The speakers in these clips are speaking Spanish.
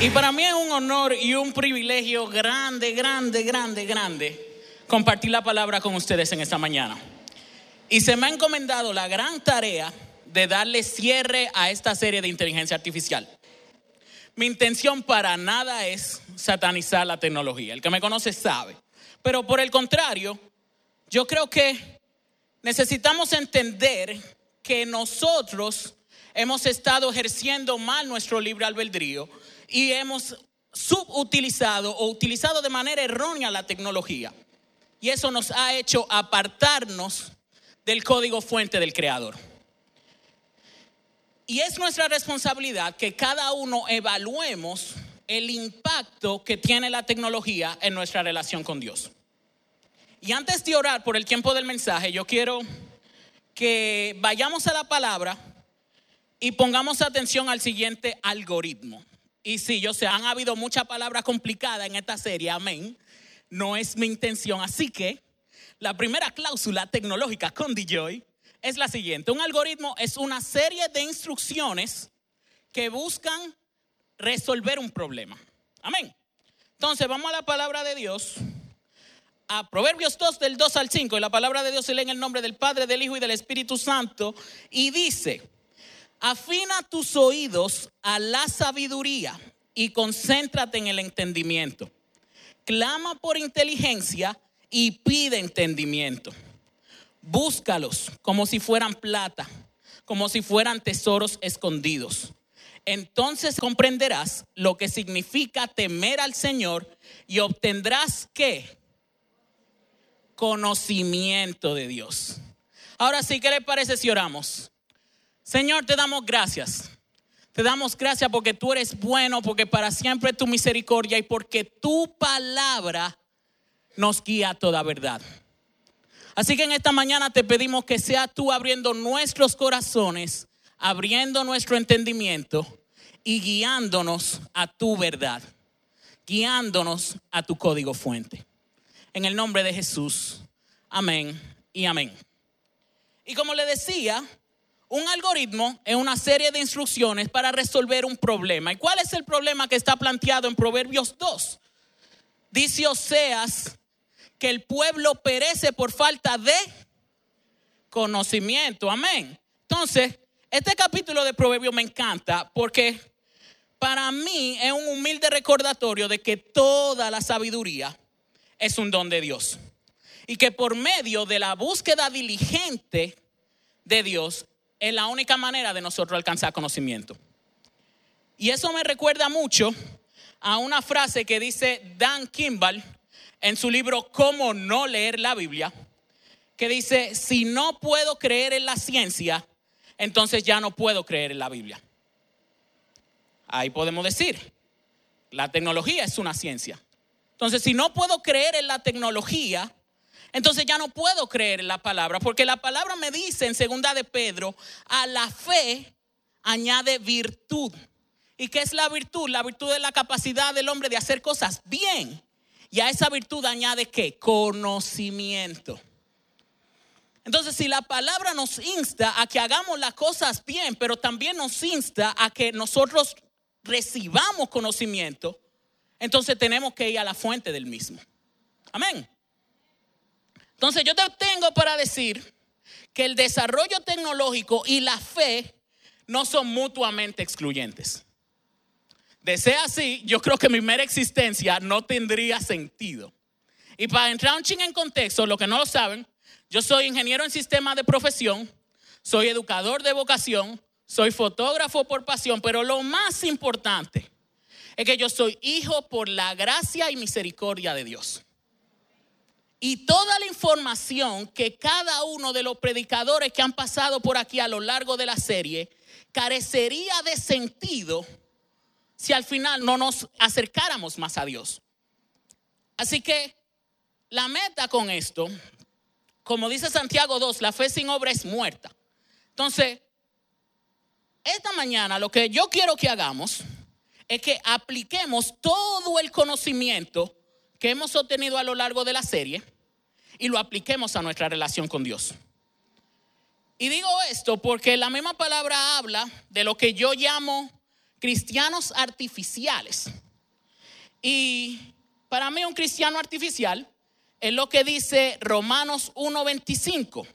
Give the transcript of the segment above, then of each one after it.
Y para mí es un honor y un privilegio grande, grande, grande, grande compartir la palabra con ustedes en esta mañana. Y se me ha encomendado la gran tarea de darle cierre a esta serie de inteligencia artificial. Mi intención para nada es satanizar la tecnología. El que me conoce sabe. Pero por el contrario, yo creo que necesitamos entender que nosotros hemos estado ejerciendo mal nuestro libre albedrío y hemos subutilizado o utilizado de manera errónea la tecnología. Y eso nos ha hecho apartarnos del código fuente del Creador. Y es nuestra responsabilidad que cada uno evaluemos el impacto que tiene la tecnología en nuestra relación con Dios. Y antes de orar por el tiempo del mensaje, yo quiero que vayamos a la palabra y pongamos atención al siguiente algoritmo. Y sí, yo sé, han habido muchas palabras complicadas en esta serie, amén. No es mi intención. Así que la primera cláusula tecnológica con DJoy es la siguiente. Un algoritmo es una serie de instrucciones que buscan resolver un problema. Amén. Entonces vamos a la palabra de Dios. A Proverbios 2 del 2 al 5. Y la palabra de Dios se lee en el nombre del Padre, del Hijo y del Espíritu Santo. Y dice, afina tus oídos a la sabiduría y concéntrate en el entendimiento. Clama por inteligencia y pide entendimiento búscalos como si fueran plata, como si fueran tesoros escondidos. Entonces comprenderás lo que significa temer al Señor y obtendrás qué? Conocimiento de Dios. Ahora sí, ¿qué le parece si oramos? Señor, te damos gracias. Te damos gracias porque tú eres bueno, porque para siempre tu misericordia y porque tu palabra nos guía a toda verdad. Así que en esta mañana te pedimos que sea tú abriendo nuestros corazones, abriendo nuestro entendimiento y guiándonos a tu verdad, guiándonos a tu código fuente. En el nombre de Jesús, amén y amén. Y como le decía, un algoritmo es una serie de instrucciones para resolver un problema. ¿Y cuál es el problema que está planteado en Proverbios 2? Dice Oseas que el pueblo perece por falta de conocimiento. Amén. Entonces, este capítulo de Proverbios me encanta porque para mí es un humilde recordatorio de que toda la sabiduría es un don de Dios. Y que por medio de la búsqueda diligente de Dios es la única manera de nosotros alcanzar conocimiento. Y eso me recuerda mucho a una frase que dice Dan Kimball en su libro Cómo no leer la Biblia, que dice, si no puedo creer en la ciencia, entonces ya no puedo creer en la Biblia. Ahí podemos decir, la tecnología es una ciencia. Entonces, si no puedo creer en la tecnología, entonces ya no puedo creer la palabra, porque la palabra me dice en segunda de Pedro, a la fe añade virtud. ¿Y qué es la virtud? La virtud es la capacidad del hombre de hacer cosas bien. Y a esa virtud añade qué? Conocimiento. Entonces, si la palabra nos insta a que hagamos las cosas bien, pero también nos insta a que nosotros recibamos conocimiento, entonces tenemos que ir a la fuente del mismo. Amén. Entonces, yo te tengo para decir que el desarrollo tecnológico y la fe no son mutuamente excluyentes. De ser así, yo creo que mi mera existencia no tendría sentido. Y para entrar un ching en contexto, lo que no lo saben, yo soy ingeniero en sistema de profesión, soy educador de vocación, soy fotógrafo por pasión, pero lo más importante es que yo soy hijo por la gracia y misericordia de Dios. Y toda la información que cada uno de los predicadores que han pasado por aquí a lo largo de la serie carecería de sentido si al final no nos acercáramos más a Dios. Así que la meta con esto, como dice Santiago 2, la fe sin obra es muerta. Entonces, esta mañana lo que yo quiero que hagamos es que apliquemos todo el conocimiento que hemos obtenido a lo largo de la serie y lo apliquemos a nuestra relación con Dios. Y digo esto porque la misma palabra habla de lo que yo llamo cristianos artificiales. Y para mí un cristiano artificial es lo que dice Romanos 1.25.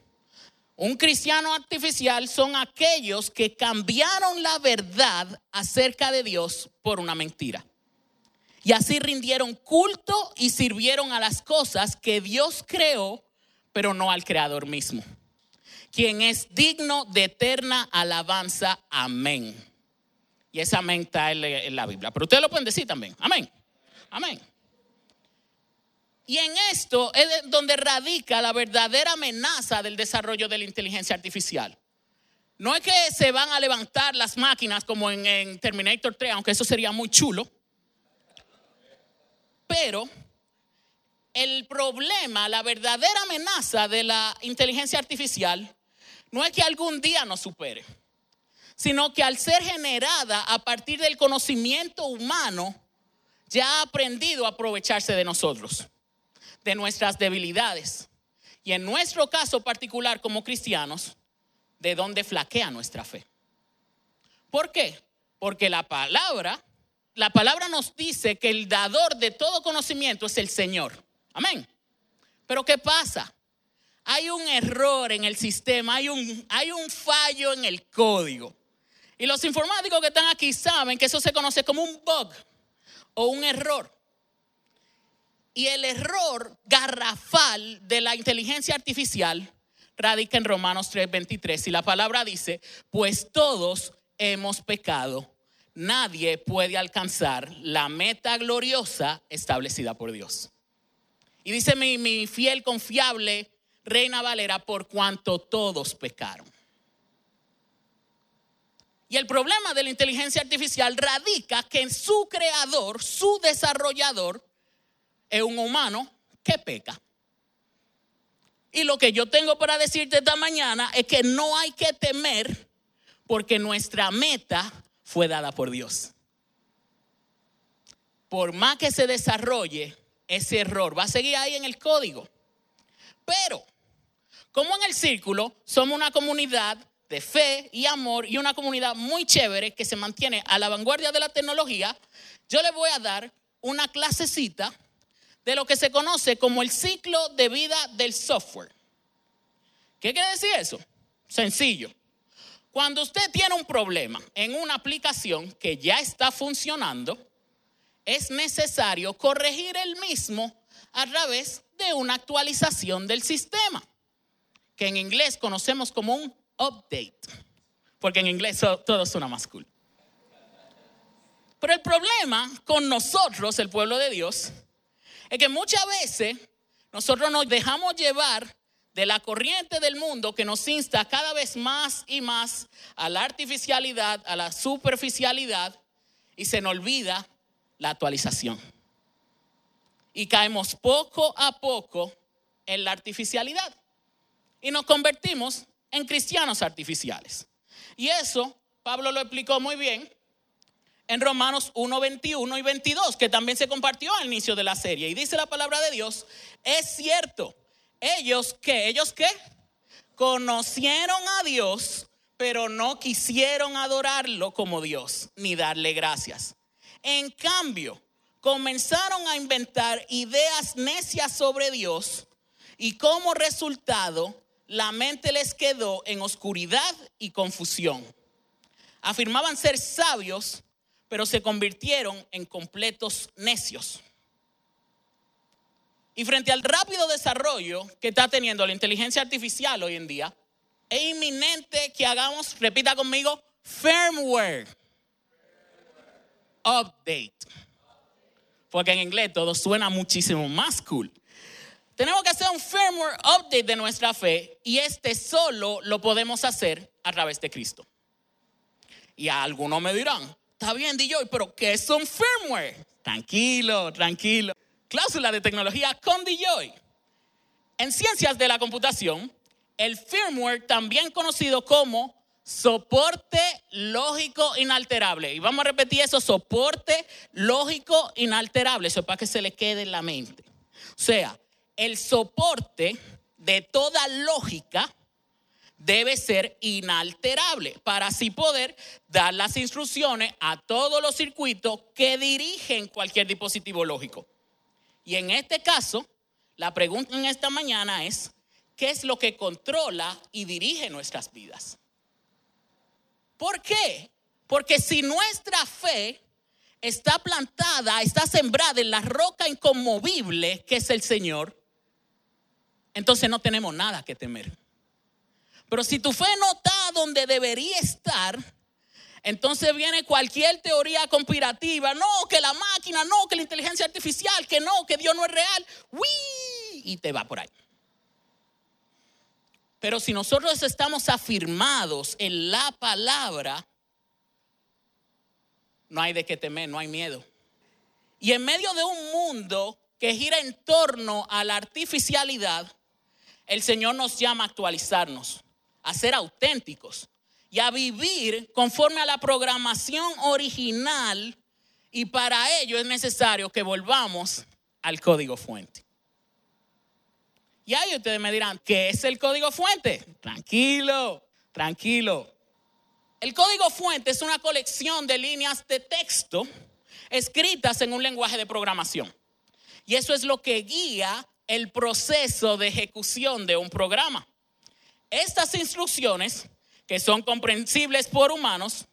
Un cristiano artificial son aquellos que cambiaron la verdad acerca de Dios por una mentira. Y así rindieron culto y sirvieron a las cosas que Dios creó, pero no al Creador mismo, quien es digno de eterna alabanza. Amén. Y esa amén está en la Biblia. Pero ustedes lo pueden decir también. Amén. Amén. Y en esto es donde radica la verdadera amenaza del desarrollo de la inteligencia artificial. No es que se van a levantar las máquinas como en, Terminator 3, aunque eso sería muy chulo. Pero el problema, la verdadera amenaza de la inteligencia artificial no es que algún día nos supere, sino que al ser generada a partir del conocimiento humano, ya ha aprendido a aprovecharse de nosotros de nuestras debilidades. Y en nuestro caso particular como cristianos, de dónde flaquea nuestra fe. ¿Por qué? Porque la palabra, la palabra nos dice que el dador de todo conocimiento es el Señor. Amén. Pero ¿qué pasa? Hay un error en el sistema, hay un, hay un fallo en el código. Y los informáticos que están aquí saben que eso se conoce como un bug o un error. Y el error garrafal de la inteligencia artificial radica en Romanos 3:23. Y la palabra dice, pues todos hemos pecado. Nadie puede alcanzar la meta gloriosa establecida por Dios. Y dice mi, mi fiel, confiable Reina Valera, por cuanto todos pecaron. Y el problema de la inteligencia artificial radica que en su creador, su desarrollador, es un humano que peca. Y lo que yo tengo para decirte esta mañana es que no hay que temer porque nuestra meta fue dada por Dios. Por más que se desarrolle ese error, va a seguir ahí en el código. Pero, como en el círculo, somos una comunidad de fe y amor y una comunidad muy chévere que se mantiene a la vanguardia de la tecnología, yo le voy a dar una clasecita de lo que se conoce como el ciclo de vida del software. ¿Qué quiere decir eso? Sencillo. Cuando usted tiene un problema en una aplicación que ya está funcionando, es necesario corregir el mismo a través de una actualización del sistema, que en inglés conocemos como un update, porque en inglés todo suena más cool. Pero el problema con nosotros, el pueblo de Dios, es que muchas veces nosotros nos dejamos llevar de la corriente del mundo que nos insta cada vez más y más a la artificialidad, a la superficialidad, y se nos olvida la actualización. Y caemos poco a poco en la artificialidad. Y nos convertimos en cristianos artificiales. Y eso, Pablo lo explicó muy bien en Romanos 1, 21 y 22, que también se compartió al inicio de la serie. Y dice la palabra de Dios, es cierto, ellos que, ellos que conocieron a Dios, pero no quisieron adorarlo como Dios, ni darle gracias. En cambio, comenzaron a inventar ideas necias sobre Dios y como resultado, la mente les quedó en oscuridad y confusión. Afirmaban ser sabios, pero se convirtieron en completos necios. Y frente al rápido desarrollo que está teniendo la inteligencia artificial hoy en día, es inminente que hagamos, repita conmigo, firmware update. Porque en inglés todo suena muchísimo más cool. Tenemos que hacer un firmware update de nuestra fe y este solo lo podemos hacer a través de Cristo. Y algunos me dirán, está bien, DJ, pero ¿qué es un firmware? Tranquilo, tranquilo. Cláusula de tecnología con DJ. En ciencias de la computación, el firmware, también conocido como soporte lógico inalterable. Y vamos a repetir eso, soporte lógico inalterable. Eso es para que se le quede en la mente. O sea, el soporte de toda lógica debe ser inalterable para así poder dar las instrucciones a todos los circuitos que dirigen cualquier dispositivo lógico. Y en este caso, la pregunta en esta mañana es, ¿qué es lo que controla y dirige nuestras vidas? ¿Por qué? Porque si nuestra fe está plantada, está sembrada en la roca inconmovible que es el Señor, entonces no tenemos nada que temer. Pero si tu fe no está donde debería estar, entonces viene cualquier teoría conspirativa, no, que la máquina, no, que la inteligencia artificial, que no, que Dios no es real, ¡Uy! y te va por ahí. Pero si nosotros estamos afirmados en la palabra, no hay de qué temer, no hay miedo. Y en medio de un mundo que gira en torno a la artificialidad, el Señor nos llama a actualizarnos, a ser auténticos y a vivir conforme a la programación original. Y para ello es necesario que volvamos al código fuente. Y ahí ustedes me dirán, ¿qué es el código fuente? Tranquilo, tranquilo. El código fuente es una colección de líneas de texto escritas en un lenguaje de programación. Y eso es lo que guía el proceso de ejecución de un programa. Estas instrucciones, que son comprensibles por humanos,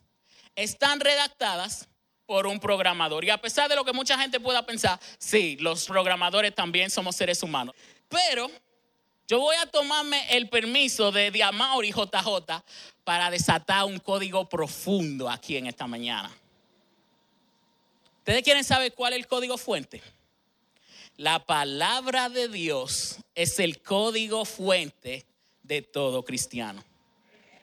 están redactadas por un programador. Y a pesar de lo que mucha gente pueda pensar, sí, los programadores también somos seres humanos. Pero yo voy a tomarme el permiso de Diamauri JJ para desatar un código profundo aquí en esta mañana. ¿Ustedes quieren saber cuál es el código fuente? La palabra de Dios es el código fuente de todo cristiano.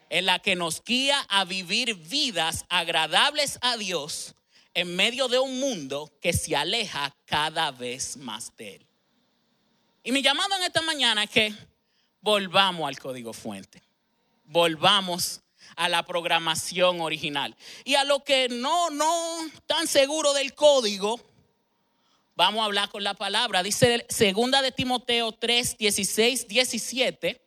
En la que nos guía a vivir vidas agradables a Dios en medio de un mundo que se aleja cada vez más de Él. Y mi llamado en esta mañana es que volvamos al código fuente volvamos a la programación original. Y a lo que no, no tan seguro del código, vamos a hablar con la palabra. Dice segunda de Timoteo 3, 16, 17.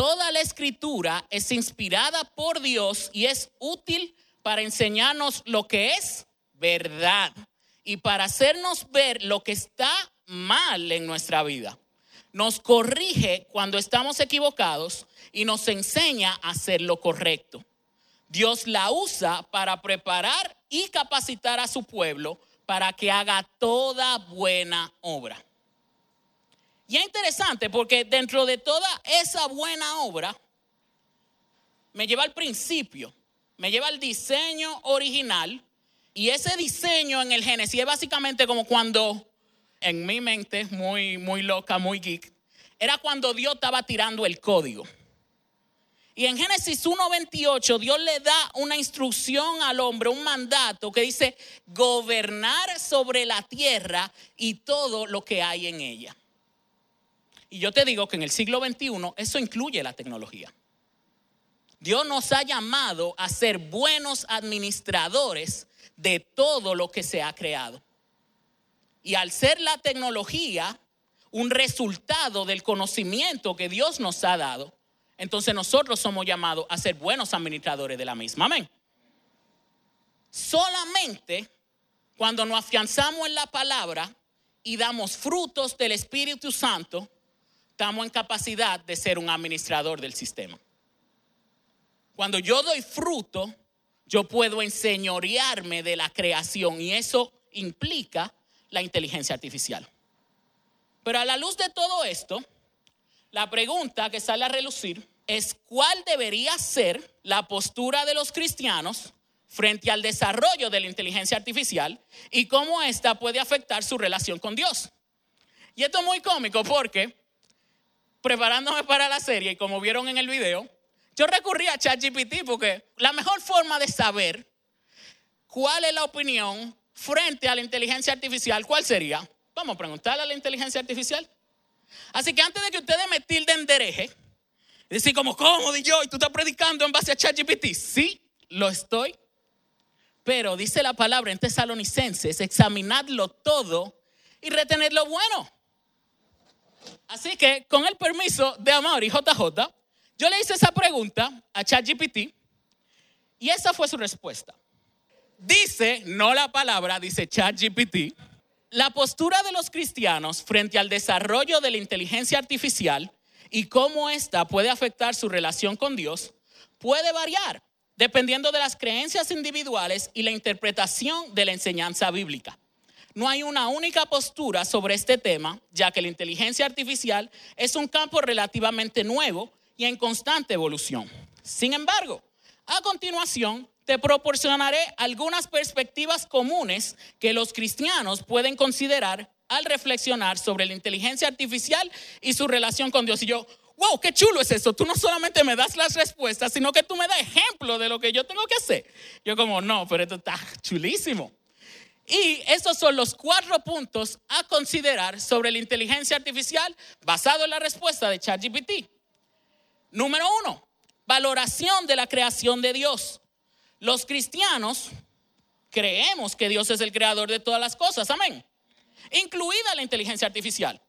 Toda la escritura es inspirada por Dios y es útil para enseñarnos lo que es verdad y para hacernos ver lo que está mal en nuestra vida nos corrige cuando estamos equivocados y nos enseña a hacer lo correcto. Dios la usa para preparar y capacitar a su pueblo para que haga toda buena obra. Y es interesante porque dentro de toda esa buena obra, me lleva al principio, me lleva al diseño original. Y ese diseño en el Génesis es básicamente como cuando en mi mente, muy, muy loca, muy geek, era cuando Dios estaba tirando el código. Y en Génesis 1.28 Dios le da una instrucción al hombre, un mandato que dice gobernar sobre la tierra y todo lo que hay en ella. Y yo te digo que en el siglo XXI eso incluye la tecnología. Dios nos ha llamado a ser buenos administradores de todo lo que se ha creado. Y al ser la tecnología un resultado del conocimiento que Dios nos ha dado, entonces nosotros somos llamados a ser buenos administradores de la misma. Amén. Solamente cuando nos afianzamos en la palabra y damos frutos del Espíritu Santo, estamos en capacidad de ser un administrador del sistema. Cuando yo doy fruto, yo puedo enseñorearme de la creación y eso implica la inteligencia artificial. Pero a la luz de todo esto, la pregunta que sale a relucir es cuál debería ser la postura de los cristianos frente al desarrollo de la inteligencia artificial y cómo ésta puede afectar su relación con Dios. Y esto es muy cómico porque preparándome para la serie y como vieron en el video, yo recurrí a ChatGPT porque la mejor forma de saber cuál es la opinión frente a la inteligencia artificial, ¿cuál sería? Vamos a preguntarle a la inteligencia artificial. Así que antes de que ustedes me tilden de hereje, decir como, ¿cómo? Y yo, y tú estás predicando en base a ChatGPT. Sí, lo estoy. Pero dice la palabra en Tesalonicenses, examinadlo todo y retener lo bueno. Así que, con el permiso de Amor y JJ, Yo le hice esa pregunta a ChatGPT y esa fue su respuesta. Dice, no la palabra, dice ChatGPT, la postura de los cristianos frente al desarrollo de la inteligencia artificial y cómo ésta puede afectar su relación con Dios puede variar dependiendo de las creencias individuales y la interpretación de la enseñanza bíblica. No hay una única postura sobre este tema, ya que la inteligencia artificial es un campo relativamente nuevo y en constante evolución. Sin embargo, a continuación te proporcionaré algunas perspectivas comunes que los cristianos pueden considerar al reflexionar sobre la inteligencia artificial y su relación con Dios. Y yo, wow, qué chulo es eso. Tú no solamente me das las respuestas, sino que tú me das ejemplo de lo que yo tengo que hacer. Yo como, no, pero esto está chulísimo. Y estos son los cuatro puntos a considerar sobre la inteligencia artificial basado en la respuesta de ChatGPT. Número uno, valoración de la creación de Dios. Los cristianos creemos que Dios es el creador de todas las cosas, amén. Incluida la inteligencia artificial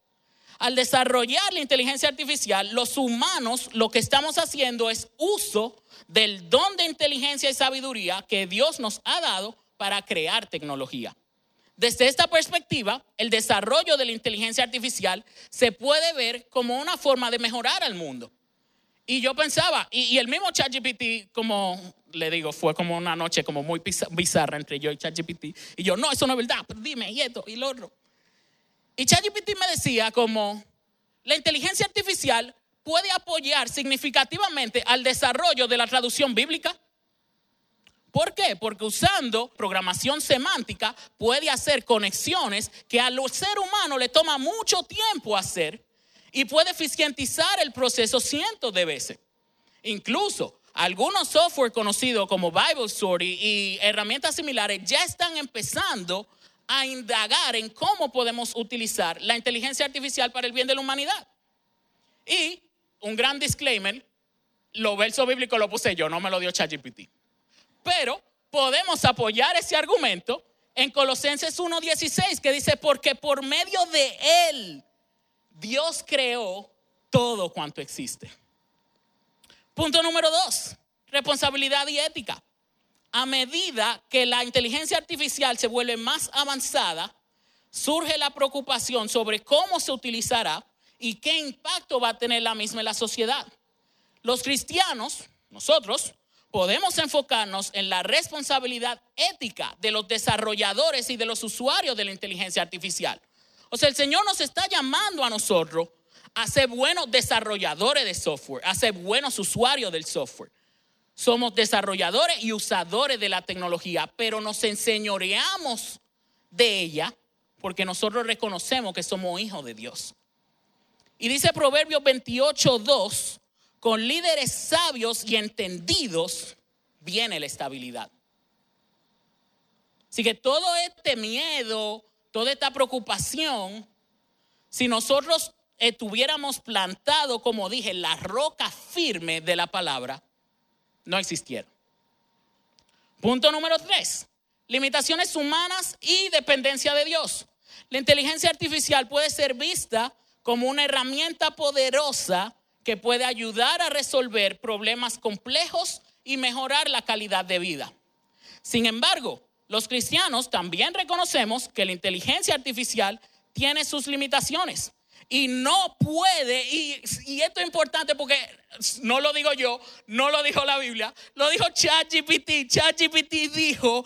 al desarrollar la inteligencia artificial, los humanos lo que estamos haciendo es uso del don de inteligencia y sabiduría que Dios nos ha dado para crear tecnología. Desde esta perspectiva, el desarrollo de la inteligencia artificial se puede ver como una forma de mejorar al mundo. Y yo pensaba, y, el mismo ChatGPT, como le digo, fue como una noche como muy bizarra entre yo y ChatGPT. Y yo, no, eso no es verdad, pero dime, y esto, y lo otro. Y ChatGPT me decía como la inteligencia artificial puede apoyar significativamente al desarrollo de la traducción bíblica. ¿Por qué? Porque usando programación semántica puede hacer conexiones que al ser humano le toma mucho tiempo hacer y puede eficientizar el proceso cientos de veces. Incluso algunos software conocidos como Bible Story y herramientas similares ya están empezando a indagar en cómo podemos utilizar la inteligencia artificial para el bien de la humanidad. Y un gran disclaimer, lo verso bíblico lo puse yo, no me lo dio ChatGPT. Pero podemos apoyar ese argumento en Colosenses 1:16 que dice, porque por medio de él Dios creó todo cuanto existe. Punto número dos, responsabilidad y ética a medida que la inteligencia artificial se vuelve más avanzada, surge la preocupación sobre cómo se utilizará y qué impacto va a tener la misma en la sociedad. Los cristianos, nosotros, podemos enfocarnos en la responsabilidad ética de los desarrolladores y de los usuarios de la inteligencia artificial. O sea, el Señor nos está llamando a nosotros a ser buenos desarrolladores de software, a ser buenos usuarios del software. Somos desarrolladores y usadores de la tecnología, pero nos enseñoreamos de ella porque nosotros reconocemos que somos hijos de Dios. Y dice Proverbios 28, 2, con líderes sabios y entendidos viene la estabilidad. Así que todo este miedo, toda esta preocupación, si nosotros estuviéramos plantados, como dije, la roca firme de la palabra, no existieron. Punto número tres, limitaciones humanas y dependencia de Dios. La inteligencia artificial puede ser vista como una herramienta poderosa que puede ayudar a resolver problemas complejos y mejorar la calidad de vida. Sin embargo, los cristianos también reconocemos que la inteligencia artificial tiene sus limitaciones y no puede, y, esto es importante porque no lo digo yo, no lo dijo la Biblia, lo dijo ChatGPT. ChatGPT dijo,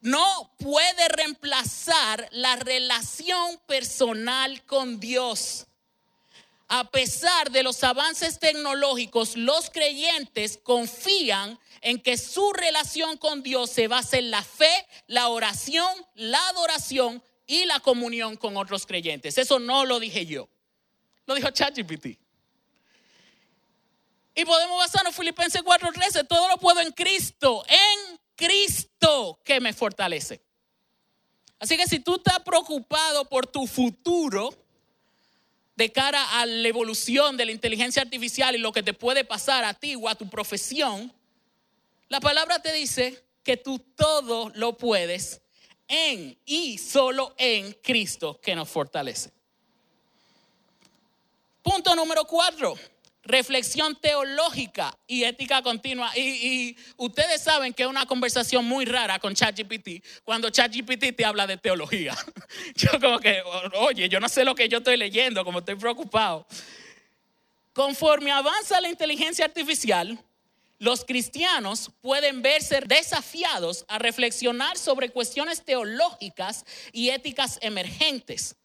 no puede reemplazar la relación personal con Dios. A pesar de los avances tecnológicos, los creyentes confían en que su relación con Dios se basa en la fe, la oración, la adoración y la comunión con otros creyentes. Eso no lo dije yo, lo dijo ChatGPT. Y podemos basarnos en Filipenses 4:13, todo lo puedo en Cristo, en Cristo que me fortalece. Así que si tú estás preocupado por tu futuro de cara a la evolución de la inteligencia artificial y lo que te puede pasar a ti o a tu profesión, la palabra te dice que tú todo lo puedes en y solo en Cristo que nos fortalece. Punto número cuatro, reflexión teológica y ética continua. Y, ustedes saben que es una conversación muy rara con ChatGPT cuando ChatGPT te habla de teología. Yo como que, oye, yo no sé lo que yo estoy leyendo, como estoy preocupado. Conforme avanza la inteligencia artificial, los cristianos pueden verse desafiados a reflexionar sobre cuestiones teológicas y éticas emergentes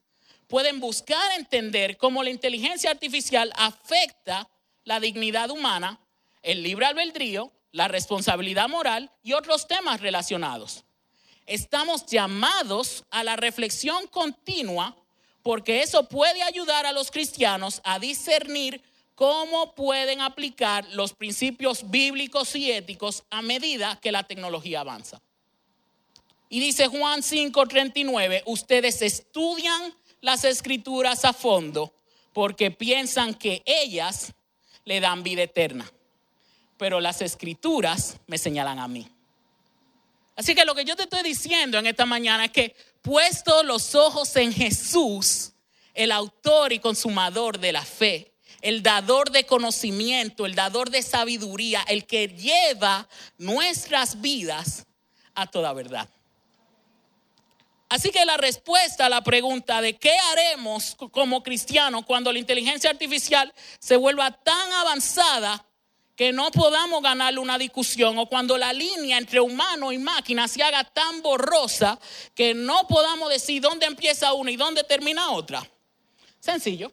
pueden buscar entender cómo la inteligencia artificial afecta la dignidad humana, el libre albedrío, la responsabilidad moral y otros temas relacionados. Estamos llamados a la reflexión continua porque eso puede ayudar a los cristianos a discernir cómo pueden aplicar los principios bíblicos y éticos a medida que la tecnología avanza. Y dice Juan 5:39, ustedes estudian las escrituras a fondo porque piensan que ellas le dan vida eterna. Pero las escrituras me señalan a mí. Así que lo que yo te estoy diciendo en esta mañana es que puesto los ojos en Jesús, el autor y consumador de la fe, el dador de conocimiento, el dador de sabiduría, el que lleva nuestras vidas a toda verdad. Así que la respuesta a la pregunta de qué haremos como cristianos cuando la inteligencia artificial se vuelva tan avanzada que no podamos ganarle una discusión o cuando la línea entre humano y máquina se haga tan borrosa que no podamos decir dónde empieza una y dónde termina otra. Sencillo.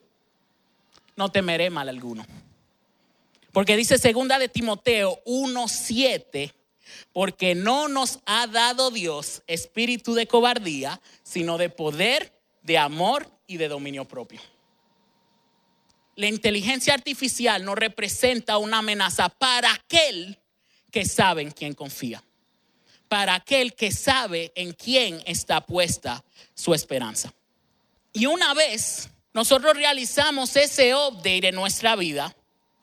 No temeré mal alguno. Porque dice segunda de Timoteo 1:7 porque no nos ha dado Dios espíritu de cobardía, sino de poder, de amor y de dominio propio. La inteligencia artificial no representa una amenaza para aquel que sabe en quién confía, para aquel que sabe en quién está puesta su esperanza. Y una vez nosotros realizamos ese update en nuestra vida,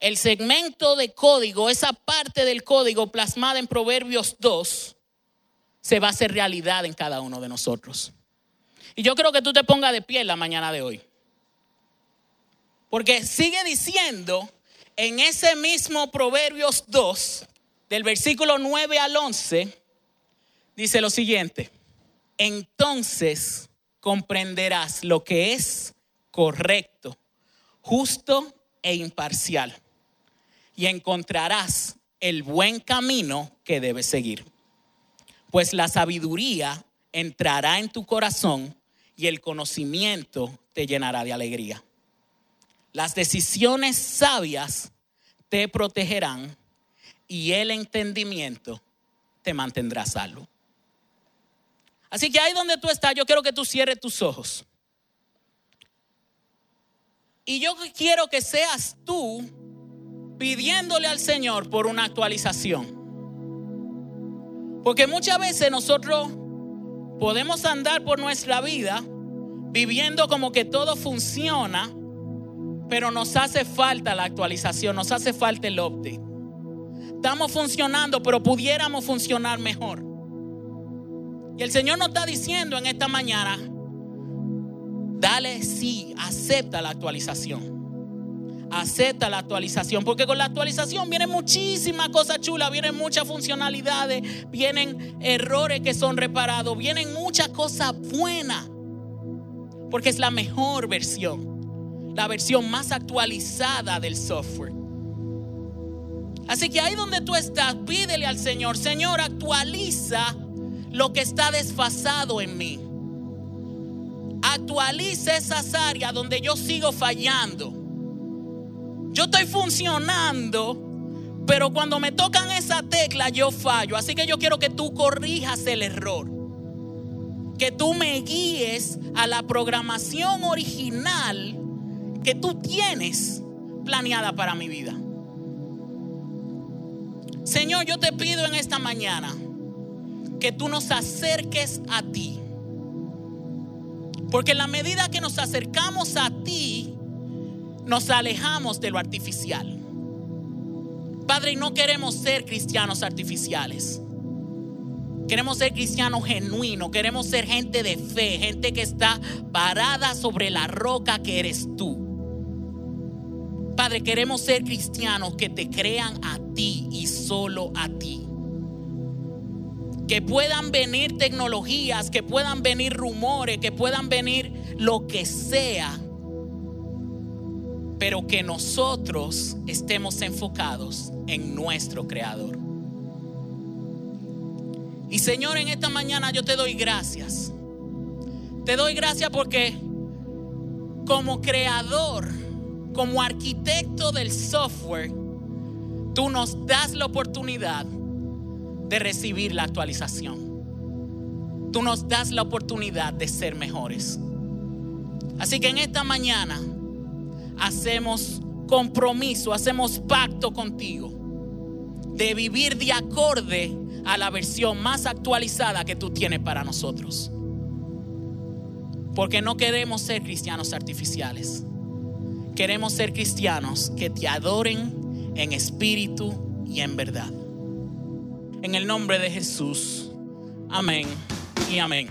el segmento de código, esa parte del código plasmada en Proverbios 2, se va a hacer realidad en cada uno de nosotros. Y yo creo que tú te pongas de pie la mañana de hoy. Porque sigue diciendo en ese mismo Proverbios 2, del versículo 9 al 11, dice lo siguiente, entonces comprenderás lo que es correcto, justo e imparcial y encontrarás el buen camino que debes seguir. Pues la sabiduría entrará en tu corazón y el conocimiento te llenará de alegría. Las decisiones sabias te protegerán y el entendimiento te mantendrá salvo. Así que ahí donde tú estás, yo quiero que tú cierres tus ojos. Y yo quiero que seas tú pidiéndole al Señor por una actualización. Porque muchas veces nosotros podemos andar por nuestra vida viviendo como que todo funciona, pero nos hace falta la actualización, nos hace falta el update. Estamos funcionando, pero pudiéramos funcionar mejor. Y el Señor nos está diciendo en esta mañana, dale sí, acepta la actualización acepta la actualización, porque con la actualización vienen muchísimas cosas chulas, vienen muchas funcionalidades, vienen errores que son reparados, vienen muchas cosas buenas, porque es la mejor versión, la versión más actualizada del software. Así que ahí donde tú estás, pídele al Señor, Señor, actualiza lo que está desfasado en mí. Actualiza esas áreas donde yo sigo fallando. Yo estoy funcionando, pero cuando me tocan esa tecla yo fallo. Así que yo quiero que tú corrijas el error. Que tú me guíes a la programación original que tú tienes planeada para mi vida. Señor, yo te pido en esta mañana que tú nos acerques a ti. Porque en la medida que nos acercamos a ti, nos alejamos de lo artificial. Padre, no queremos ser cristianos artificiales. Queremos ser cristianos genuinos, queremos ser gente de fe, gente que está parada sobre la roca que eres tú. Padre, queremos ser cristianos que te crean a ti y solo a ti. Que puedan venir tecnologías, que puedan venir rumores, que puedan venir lo que sea, pero que nosotros estemos enfocados en nuestro Creador. Y Señor, en esta mañana yo te doy gracias. Te doy gracias porque como creador, como arquitecto del software, tú nos das la oportunidad de recibir la actualización. Tú nos das la oportunidad de ser mejores. Así que en esta mañana hacemos compromiso, hacemos pacto contigo de vivir de acorde a la versión más actualizada que tú tienes para nosotros. Porque no queremos ser cristianos artificiales. Queremos ser cristianos que te adoren en espíritu y en verdad. En el nombre de Jesús. Amén y amén.